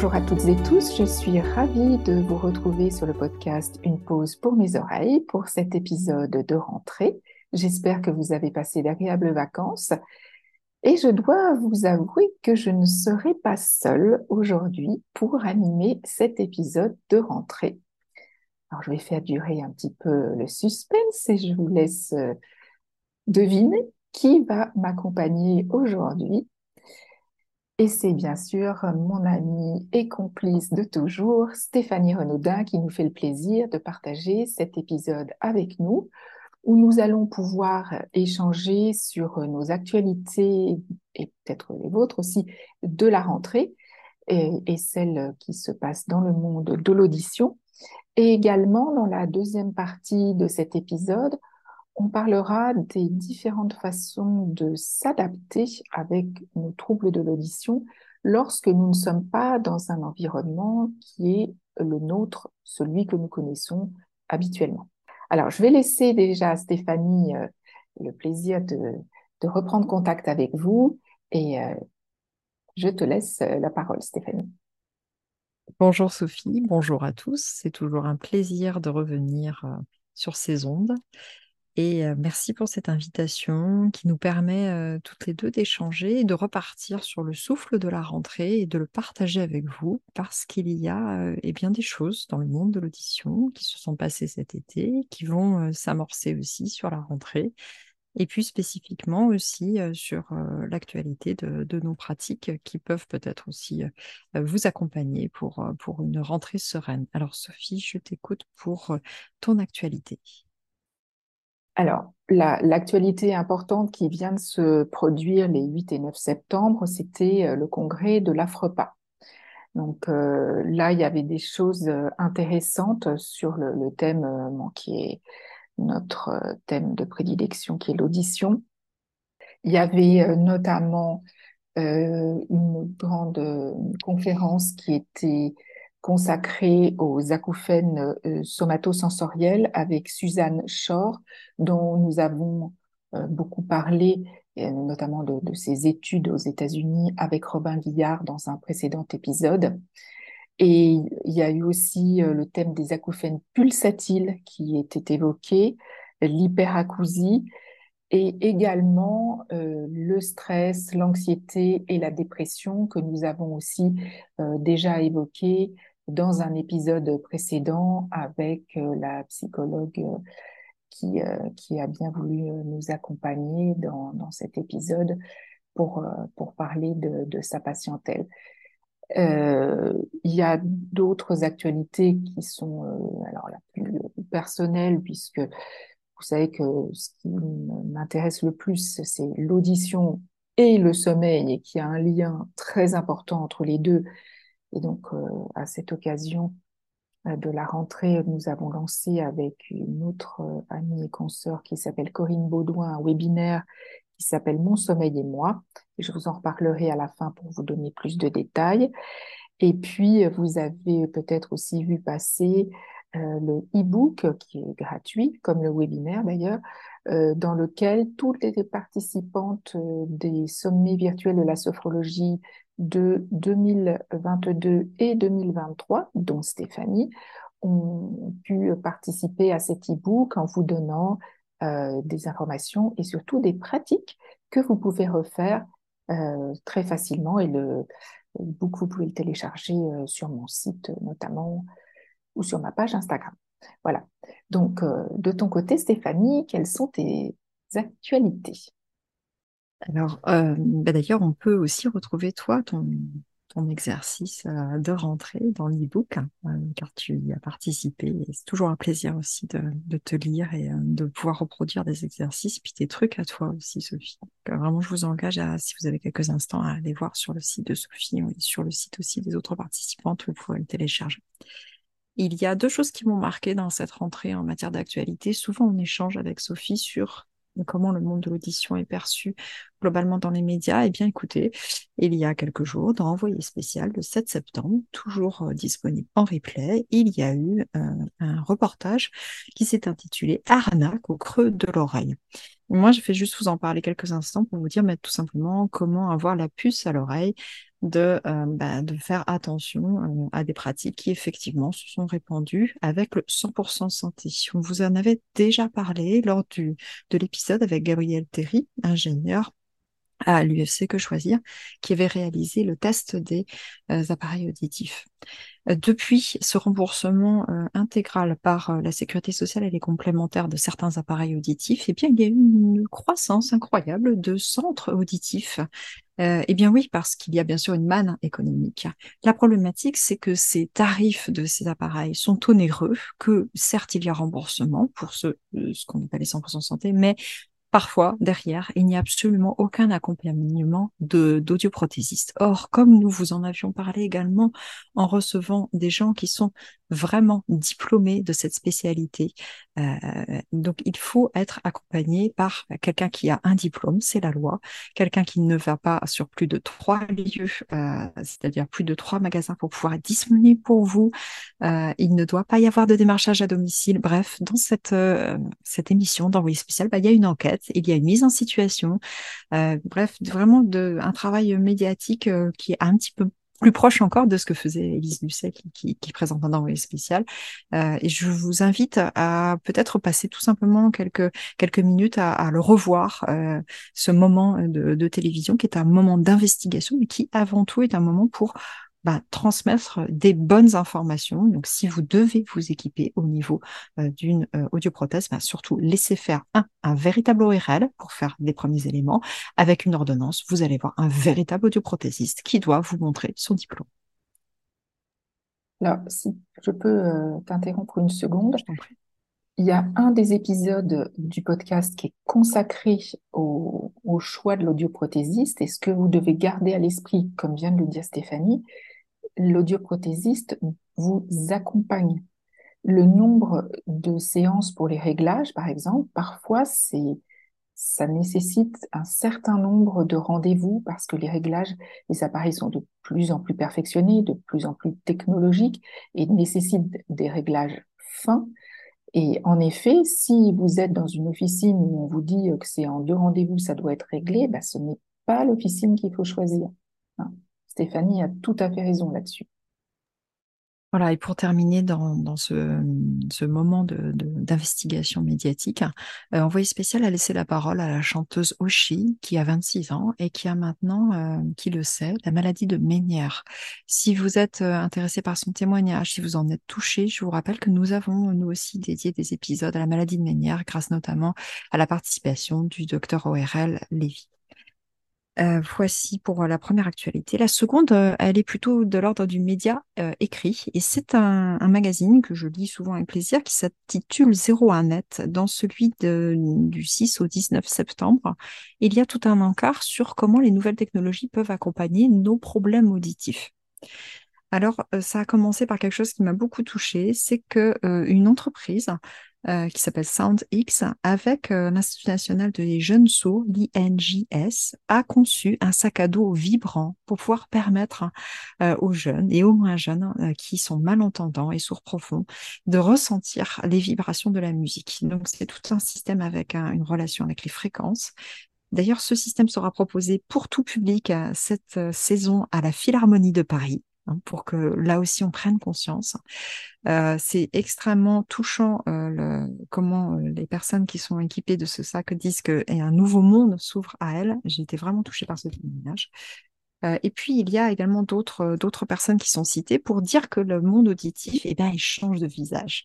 Bonjour à toutes et tous, je suis ravie de vous retrouver sur le podcast Une pause pour mes oreilles pour cet épisode de rentrée. J'espère que vous avez passé d'agréables vacances et je dois vous avouer que je ne serai pas seule aujourd'hui pour animer cet épisode de rentrée. Alors je vais faire durer un petit peu le suspense et je vous laisse deviner qui va m'accompagner aujourd'hui. Et c'est bien sûr mon amie et complice de toujours, Stéphanie Renaudin, qui nous fait le plaisir de partager cet épisode avec nous, où nous allons pouvoir échanger sur nos actualités et peut-être les vôtres aussi de la rentrée et, et celles qui se passent dans le monde de l'audition. Et également, dans la deuxième partie de cet épisode, on parlera des différentes façons de s'adapter avec nos troubles de l'audition lorsque nous ne sommes pas dans un environnement qui est le nôtre, celui que nous connaissons habituellement. Alors, je vais laisser déjà à Stéphanie euh, le plaisir de, reprendre contact avec vous et euh, je te laisse euh, la parole, Stéphanie. Bonjour Sophie, bonjour à tous. C'est toujours un plaisir de revenir sur ces ondes. Et merci pour cette invitation qui nous permet toutes les deux d'échanger et de repartir sur le souffle de la rentrée et de le partager avec vous parce qu'il y a eh bien des choses dans le monde de l'audition qui se sont passées cet été, qui vont s'amorcer aussi sur la rentrée et puis spécifiquement aussi sur l'actualité de, nos pratiques qui peuvent peut-être aussi vous accompagner pour une rentrée sereine. Alors Sophie, je t'écoute pour ton actualité. Alors, l'actualité importante qui vient de se produire les 8 et 9 septembre, c'était euh, le congrès de l'AFREPA. Donc euh, là, il y avait des choses euh, intéressantes sur le, thème qui est notre thème de prédilection, qui est l'audition. Il y avait notamment une grande conférence qui était consacré aux acouphènes euh, somatosensoriels avec Suzanne Shore, dont nous avons euh, beaucoup parlé, notamment de, ses études aux États-Unis avec Robin Guillard dans un précédent épisode. Et il y a eu aussi euh, le thème des acouphènes pulsatiles qui était évoqué, l'hyperacousie, et également le stress, l'anxiété et la dépression que nous avons aussi déjà évoqué dans un épisode précédent avec euh, la psychologue euh, qui, euh, qui a bien voulu nous accompagner dans, dans cet épisode pour, pour parler de, de sa patientèle. Euh, il y a d'autres actualités qui sont alors la plus personnelle puisque vous savez que ce qui m'intéresse le plus c'est l'audition et le sommeil et qu'il y a un lien très important entre les deux et donc, euh, à cette occasion euh, de la rentrée, nous avons lancé avec une autre euh, amie et consoeur qui s'appelle Corinne Baudouin un webinaire qui s'appelle Mon sommeil et moi. Et je vous en reparlerai à la fin pour vous donner plus de détails. Et puis, vous avez peut-être aussi vu passer le e-book qui est gratuit, comme le webinaire d'ailleurs, dans lequel toutes les participantes des sommets virtuels de la sophrologie de 2022 et 2023, dont Stéphanie, ont pu participer à cet e-book en vous donnant euh, des informations et surtout des pratiques que vous pouvez refaire euh, très facilement. Et le e-book, vous pouvez le télécharger euh, sur mon site notamment ou sur ma page Instagram. Voilà. Donc, de ton côté, Stéphanie, quelles sont tes actualités? Alors, euh, bah, d'ailleurs, on peut aussi retrouver toi, ton, exercice euh, de rentrée dans l'e-book, hein, euh, car tu y as participé. C'est toujours un plaisir aussi de, te lire et de pouvoir reproduire des exercices, puis des trucs à toi aussi, Sophie. Vraiment, je vous engage à, si vous avez quelques instants, à aller voir sur le site de Sophie et sur le site aussi des autres participantes, vous pourrez le télécharger. Il y a deux choses qui m'ont marqué dans cette rentrée en matière d'actualité. Souvent, on échange avec Sophie sur comment le monde de l'audition est perçu globalement dans les médias, eh bien écoutez, il y a quelques jours, dans Envoyé spécial, le 7 septembre, toujours euh, disponible en replay, il y a eu euh, un reportage qui s'est intitulé Arnaque au creux de l'oreille. Moi, je vais juste vous en parler quelques instants pour vous dire mais, tout simplement comment avoir la puce à l'oreille de, bah, de faire attention à des pratiques qui effectivement se sont répandues avec le 100% santé. On vous en avait déjà parlé lors du, de l'épisode avec Gabriel Terry, ingénieur à l'UFC Que Choisir, qui avait réalisé le test des euh, appareils auditifs. Euh, depuis ce remboursement euh, intégral par la sécurité sociale et les complémentaires de certains appareils auditifs, eh bien, il y a eu une croissance incroyable de centres auditifs. Eh bien oui, parce qu'il y a bien sûr une manne économique. La problématique, c'est que ces tarifs de ces appareils sont onéreux, que certes, il y a remboursement pour ce, ce qu'on appelle les 100% santé, mais Parfois, derrière, il n'y a absolument aucun accompagnement de d'audioprothésistes. Or, comme nous vous en avions parlé également en recevant des gens qui sont vraiment diplômés de cette spécialité, euh, donc il faut être accompagné par quelqu'un qui a un diplôme, c'est la loi, quelqu'un qui ne va pas sur plus de trois lieux, euh, c'est-à-dire plus de trois magasins pour pouvoir être disponible pour vous. Euh, il ne doit pas y avoir de démarchage à domicile. Bref, dans cette, cette émission d'envoyé spécial, bah, il y a une enquête il y a une mise en situation, euh, bref, vraiment de, un travail médiatique euh, qui est un petit peu plus proche encore de ce que faisait Elise Lucet qui, qui, présente un envoyé spécial. Euh, et je vous invite à peut-être passer tout simplement quelques, quelques minutes à, le revoir, ce moment de, télévision qui est un moment d'investigation, mais qui avant tout est un moment pour bah, transmettre des bonnes informations. Donc, si vous devez vous équiper au niveau euh, d'une euh, audioprothèse, bah, surtout laissez faire un, un véritable ORL pour faire les premiers éléments. Avec une ordonnance, vous allez voir un véritable audioprothésiste qui doit vous montrer son diplôme. Alors, si je peux euh, t'interrompre une seconde. Je t'en prie. Il y a un des épisodes du podcast qui est consacré au, choix de l'audioprothésiste et ce que vous devez garder à l'esprit, comme vient de le dire Stéphanie, l'audioprothésiste vous accompagne? Le nombre de séances pour les réglages, par exemple, parfois, c'est, ça nécessite un certain nombre de rendez-vous parce que les réglages, les appareils sont de plus en plus perfectionnés, de plus en plus technologiques et nécessitent des réglages fins. Et en effet, si vous êtes dans une officine où on vous dit que c'est en deux rendez-vous, ça doit être réglé, ben, ce n'est pas l'officine qu'il faut choisir. Hein. Stéphanie a tout à fait raison là-dessus. Voilà, et pour terminer dans, ce, moment d'investigation médiatique, euh, Envoyé spécial a laissé la parole à la chanteuse Oshi, qui a 26 ans et qui a maintenant, euh, qui le sait, la maladie de Ménière. Si vous êtes euh, intéressé par son témoignage, si vous en êtes touché, je vous rappelle que nous avons, nous aussi, dédié des épisodes à la maladie de Ménière, grâce notamment à la participation du docteur ORL Lévy. Euh, voici pour la première actualité. La seconde, euh, elle est plutôt de l'ordre du média euh, écrit et c'est un, magazine que je lis souvent avec plaisir qui s'intitule 01net. Dans celui du 6 au 19 septembre, il y a tout un encart sur comment les nouvelles technologies peuvent accompagner nos problèmes auditifs. Alors, ça a commencé par quelque chose qui m'a beaucoup touchée, c'est que une entreprise euh, qui s'appelle SoundX, avec euh, l'Institut national des jeunes sourds, l'INJS, a conçu un sac à dos vibrant pour pouvoir permettre euh, aux jeunes et aux moins jeunes qui sont malentendants et sourds profonds de ressentir les vibrations de la musique. Donc c'est tout un système avec une relation avec les fréquences. D'ailleurs, ce système sera proposé pour tout public cette saison à la Philharmonie de Paris hein, pour que là aussi on prenne conscience. Euh, c'est extrêmement touchant euh, comment euh, les personnes qui sont équipées de ce sac disent qu'un nouveau monde s'ouvre à elles. J'ai été vraiment touchée par ce témoignage. et puis, il y a également d'autres d'autres personnes qui sont citées pour dire que le monde auditif, eh bien, il change de visage.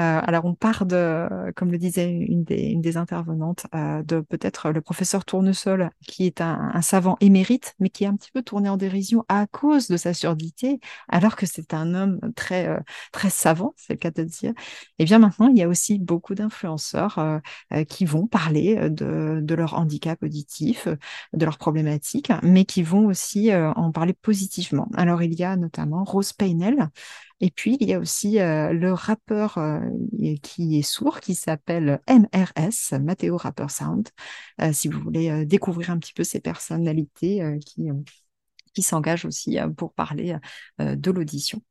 Euh, alors, on part de, comme le disait une des, une des intervenantes, euh, de peut-être le professeur Tournesol, qui est un, savant émérite, mais qui est un petit peu tourné en dérision à cause de sa surdité, alors que c'est un homme très, euh, très savant, c'est le cas de dire. Et bien maintenant, il y a aussi beaucoup d'influenceurs qui vont parler de, de, leur handicap auditif, de leurs problématiques, mais qui vont aussi en parler positivement. Alors, il y a notamment Rose Paynel, et puis, il y a aussi euh, le rappeur euh, qui est sourd, qui s'appelle MRS, Matteo Rapper Sound, euh, si vous voulez découvrir un petit peu ces personnalités qui, s'engagent aussi pour parler de l'audition.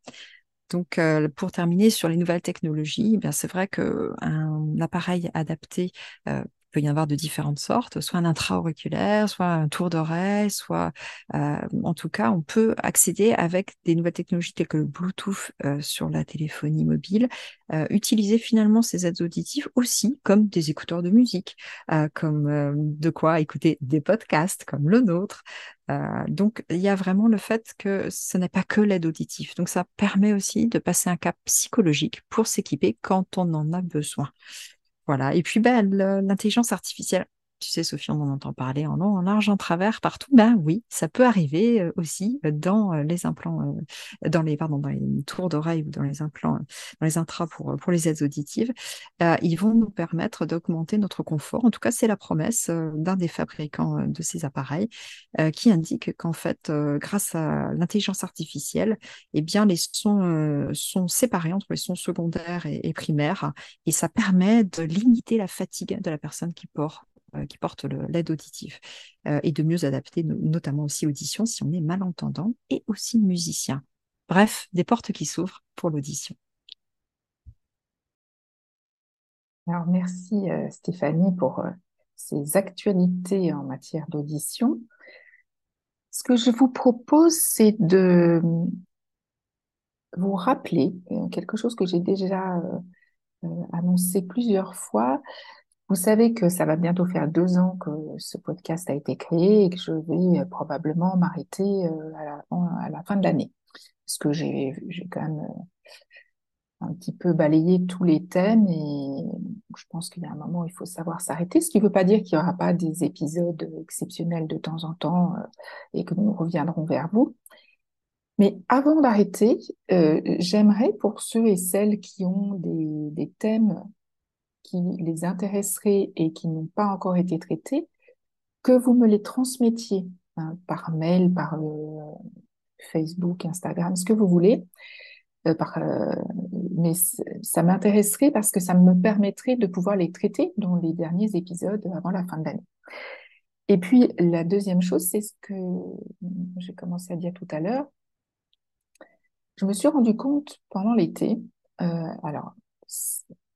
Donc, pour terminer sur les nouvelles technologies, eh c'est vrai qu'un appareil adapté peut y en avoir de différentes sortes, soit un intra-auriculaire, soit un tour d'oreille, soit en tout cas, on peut accéder avec des nouvelles technologies telles que le Bluetooth sur la téléphonie mobile, euh, utiliser finalement ces aides auditives aussi comme des écouteurs de musique, comme de quoi écouter des podcasts comme le nôtre. donc, il y a vraiment le fait que ce n'est pas que l'aide auditive. Donc, ça permet aussi de passer un cap psychologique pour s'équiper quand on en a besoin. Voilà. Et puis, ben, l'intelligence artificielle, tu sais, Sophie, on en entend parler en long, en large, en travers, partout. Ben oui, ça peut arriver euh, aussi euh, dans euh, les implants, dans les, pardon, dans les tours d'oreille ou dans les implants, dans les intras pour, pour les aides auditives. ils vont nous permettre d'augmenter notre confort. En tout cas, c'est la promesse d'un des fabricants de ces appareils qui indique qu'en fait, grâce à l'intelligence artificielle, eh bien, les sons sont séparés entre les sons secondaires et, primaires et ça permet de limiter la fatigue de la personne qui porte qui porte l'aide auditive euh, et de mieux adapter notamment aussi audition si on est malentendant et aussi musicien. Bref, des portes qui s'ouvrent pour l'audition. Alors merci euh, Stéphanie pour ces actualités en matière d'audition. Ce que je vous propose, c'est de vous rappeler quelque chose que j'ai déjà annoncé plusieurs fois, vous savez que ça va bientôt faire deux ans que ce podcast a été créé et que je vais euh, probablement m'arrêter euh, à la, fin de l'année. Parce que j'ai quand même euh, un petit peu balayé tous les thèmes et je pense qu'il y a un moment où il faut savoir s'arrêter, ce qui ne veut pas dire qu'il n'y aura pas des épisodes exceptionnels de temps en temps et que nous reviendrons vers vous. Mais avant d'arrêter, j'aimerais pour ceux et celles qui ont des thèmes qui les intéresseraient et qui n'ont pas encore été traités, que vous me les transmettiez hein, par mail, par euh, Facebook, Instagram, ce que vous voulez. Euh, euh, mais ça m'intéresserait parce que ça me permettrait de pouvoir les traiter dans les derniers épisodes avant la fin de l'année. Et puis la deuxième chose, c'est ce que j'ai commencé à dire tout à l'heure. Je me suis rendu compte pendant l'été, alors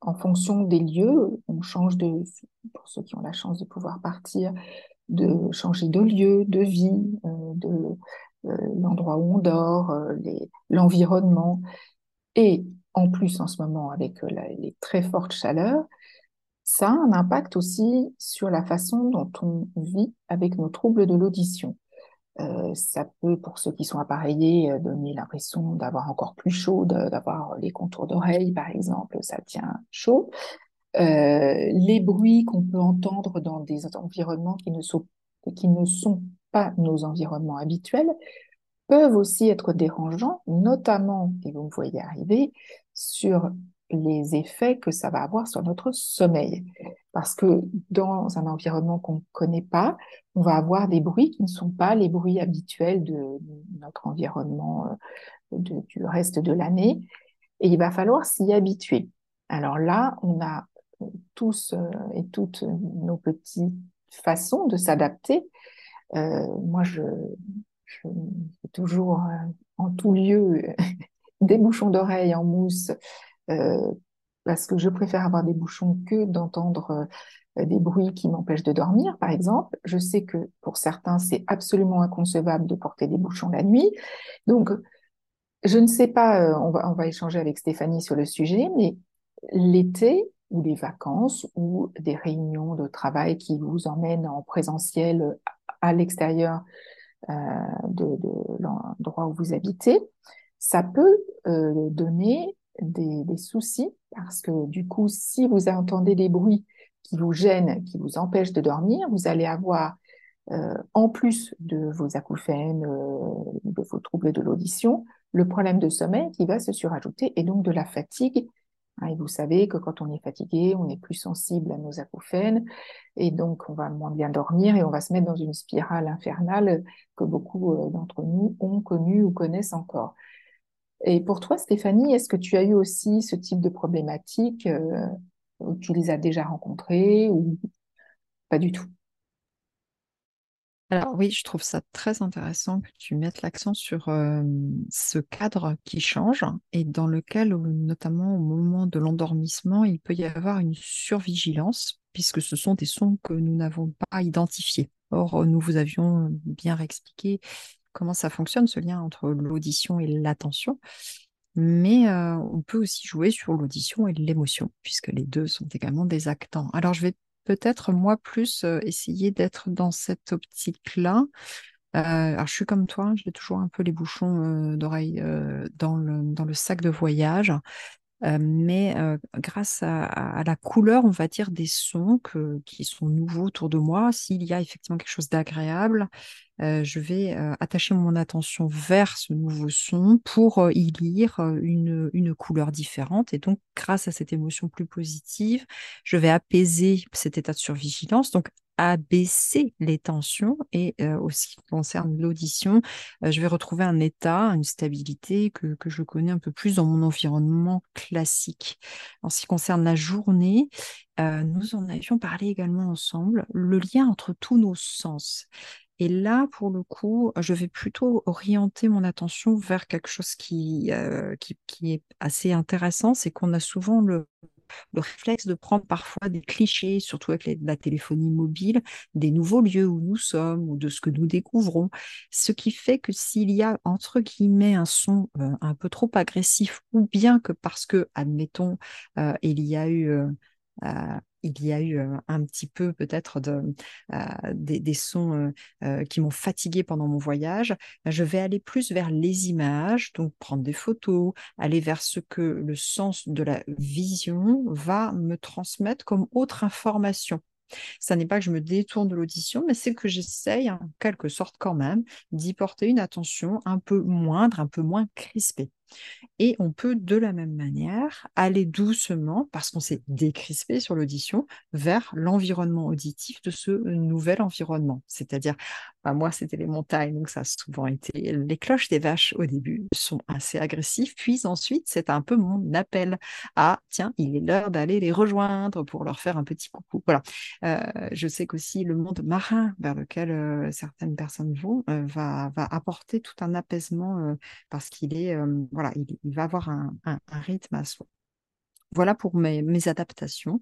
en fonction des lieux, on change de, pour ceux qui ont la chance de pouvoir partir, de changer de lieu, de vie, euh, de euh, l'endroit où on dort, euh, l'environnement. Et en plus, en ce moment, avec les très fortes chaleurs, ça a un impact aussi sur la façon dont on vit avec nos troubles de l'audition. Euh, ça peut, pour ceux qui sont appareillés, euh, donner l'impression d'avoir encore plus chaud, d'avoir les contours d'oreilles, par exemple, ça tient chaud. Euh, les bruits qu'on peut entendre dans des environnements qui ne sont, qui ne sont pas nos environnements habituels peuvent aussi être dérangeants, notamment, et vous me voyez arriver, sur les effets que ça va avoir sur notre sommeil. Parce que dans un environnement qu'on ne connaît pas, on va avoir des bruits qui ne sont pas les bruits habituels de notre environnement euh, du reste de l'année. Et il va falloir s'y habituer. Alors là, on a tous euh, et toutes nos petites façons de s'adapter. Euh, moi, je, je toujours en tout lieu des bouchons d'oreilles en mousse parce que je préfère avoir des bouchons que d'entendre euh, des bruits qui m'empêchent de dormir, par exemple? Je sais que pour certains, c'est absolument inconcevable de porter des bouchons la nuit. Donc, je ne sais pas, euh, on, va, on va échanger avec Stéphanie sur le sujet, mais l'été ou les vacances ou des réunions de travail qui vous emmènent en présentiel à l'extérieur euh, de, l'endroit où vous habitez, ça peut euh, donner des, soucis parce que du coup, si vous entendez des bruits qui vous gênent, qui vous empêchent de dormir, vous allez avoir, euh, en plus de vos acouphènes, euh, de vos troubles de l'audition, le problème de sommeil qui va se surajouter et donc de la fatigue. Hein, et vous savez que quand on est fatigué, on est plus sensible à nos acouphènes et donc on va moins bien dormir et on va se mettre dans une spirale infernale que beaucoup euh, d'entre nous ont connue ou connaissent encore. Et pour toi, Stéphanie, est-ce que tu as eu aussi ce type de problématique euh, tu les as déjà rencontrées ou pas du tout? Alors oui, je trouve ça très intéressant que tu mettes l'accent sur ce cadre qui change et dans lequel, notamment au moment de l'endormissement, il peut y avoir une survigilance puisque ce sont des sons que nous n'avons pas identifiés. Or, nous vous avions bien expliqué comment ça fonctionne, ce lien entre l'audition et l'attention. Mais euh, on peut aussi jouer sur l'audition et l'émotion, puisque les deux sont également des actants. Alors, je vais peut-être moi plus euh, essayer d'être dans cette optique-là. Euh, alors je suis comme toi, j'ai toujours un peu les bouchons euh, d'oreilles dans, le, dans le sac de voyage. mais grâce à, la couleur, on va dire, des sons qui sont nouveaux autour de moi, s'il y a effectivement quelque chose d'agréable, euh, je vais euh, attacher mon attention vers ce nouveau son pour euh, y lire une, une, couleur différente. Et donc, grâce à cette émotion plus positive, je vais apaiser cet état de survigilance. Donc, abaisser les tensions et aussi qui concerne l'audition, je vais retrouver un état, une stabilité que, que, je connais un peu plus dans mon environnement classique. En ce qui concerne la journée, nous en avions parlé également ensemble, le lien entre tous nos sens. Et là, pour le coup, je vais plutôt orienter mon attention vers quelque chose qui, euh, qui, qui, est assez intéressant, c'est qu'on a souvent le, le, réflexe de prendre parfois des clichés, surtout avec la téléphonie mobile, des nouveaux lieux où nous sommes ou de ce que nous découvrons. Ce qui fait que s'il y a, entre guillemets, un son euh, un peu trop agressif, ou bien que parce que, admettons, euh, il y a eu il y a eu un petit peu peut-être de, des, sons qui m'ont fatigué pendant mon voyage, ben, je vais aller plus vers les images, donc prendre des photos, aller vers ce que le sens de la vision va me transmettre comme autre information. Ça n'est pas que je me détourne de l'audition, mais c'est que j'essaye, en quelque sorte quand même, d'y porter une attention un peu moindre, un peu moins crispée. Et on peut de la même manière aller doucement, parce qu'on s'est décrispé sur l'audition, vers l'environnement auditif de ce nouvel environnement. C'est-à-dire, bah, moi, c'était les montagnes, donc ça a souvent été les cloches des vaches au début sont assez agressifs, puis ensuite, c'est un peu mon appel à, tiens, il est l'heure d'aller les rejoindre pour leur faire un petit coucou. Voilà. Euh, je sais qu'aussi le monde marin vers lequel euh, certaines personnes vont euh, va, va apporter tout un apaisement parce qu'il est voilà, il, va avoir un, rythme à soi. Voilà pour mes, adaptations.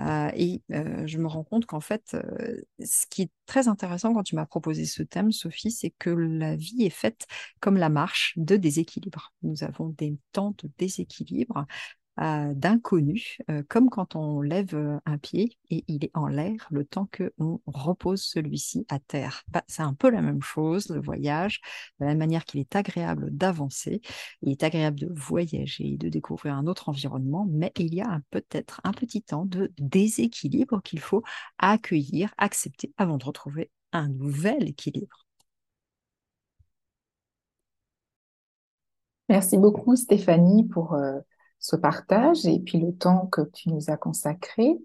Euh, et euh, je me rends compte qu'en fait, euh, ce qui est très intéressant quand tu m'as proposé ce thème, Sophie, c'est que la vie est faite comme la marche de déséquilibre. Nous avons des temps de déséquilibre d'inconnu, euh, comme quand on lève euh, un pied et il est en l'air le temps qu'on repose celui-ci à terre. Bah, c'est un peu la même chose, le voyage, de la manière qu'il est agréable d'avancer, il est agréable de voyager, de découvrir un autre environnement, mais il y a peut-être un petit temps de déséquilibre qu'il faut accueillir, accepter avant de retrouver un nouvel équilibre. Merci beaucoup Stéphanie pour euh, ce partage et puis le temps que tu nous as consacré.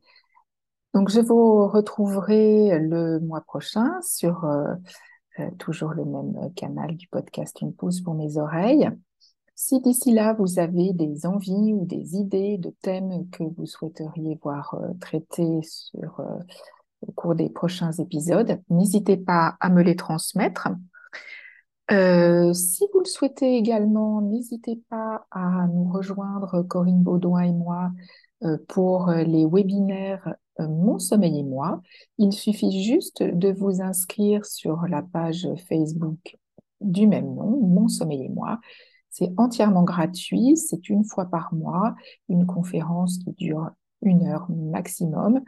Donc, je vous retrouverai le mois prochain sur euh, euh, toujours le même canal du podcast Une pouce pour mes oreilles. Si d'ici là, vous avez des envies ou des idées de thèmes que vous souhaiteriez voir euh, traités sur, au cours des prochains épisodes, n'hésitez pas à me les transmettre. Euh, si vous le souhaitez également, n'hésitez pas à nous rejoindre, Corinne Baudouin et moi, euh, pour euh, les webinaires Mon sommeil et moi. Il suffit juste de vous inscrire sur la page Facebook du même nom, Mon sommeil et moi. C'est entièrement gratuit, c'est une fois par mois, une conférence qui dure une heure maximum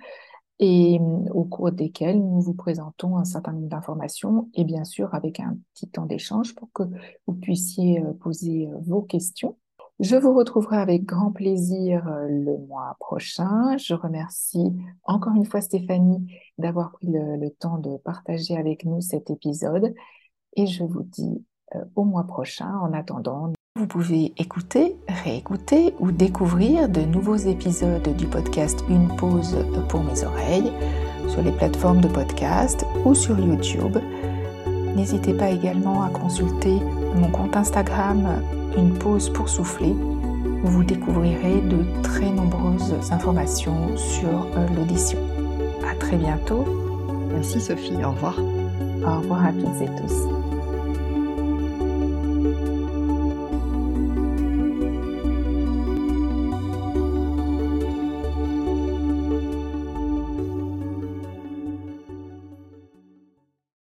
et mm, au cours desquels nous vous présentons un certain nombre d'informations et bien sûr avec un petit temps d'échange pour que vous puissiez euh, poser euh, vos questions. Je vous retrouverai avec grand plaisir euh, le mois prochain. Je remercie encore une fois Stéphanie d'avoir pris le, temps de partager avec nous cet épisode et je vous dis au mois prochain. En attendant, vous pouvez écouter, réécouter ou découvrir de nouveaux épisodes du podcast Une pause pour mes oreilles sur les plateformes de podcast ou sur YouTube. N'hésitez pas également à consulter mon compte Instagram Une pause pour souffler où vous découvrirez de très nombreuses informations sur euh, l'audition. À très bientôt. Merci Sophie, au revoir. Au revoir à toutes et tous.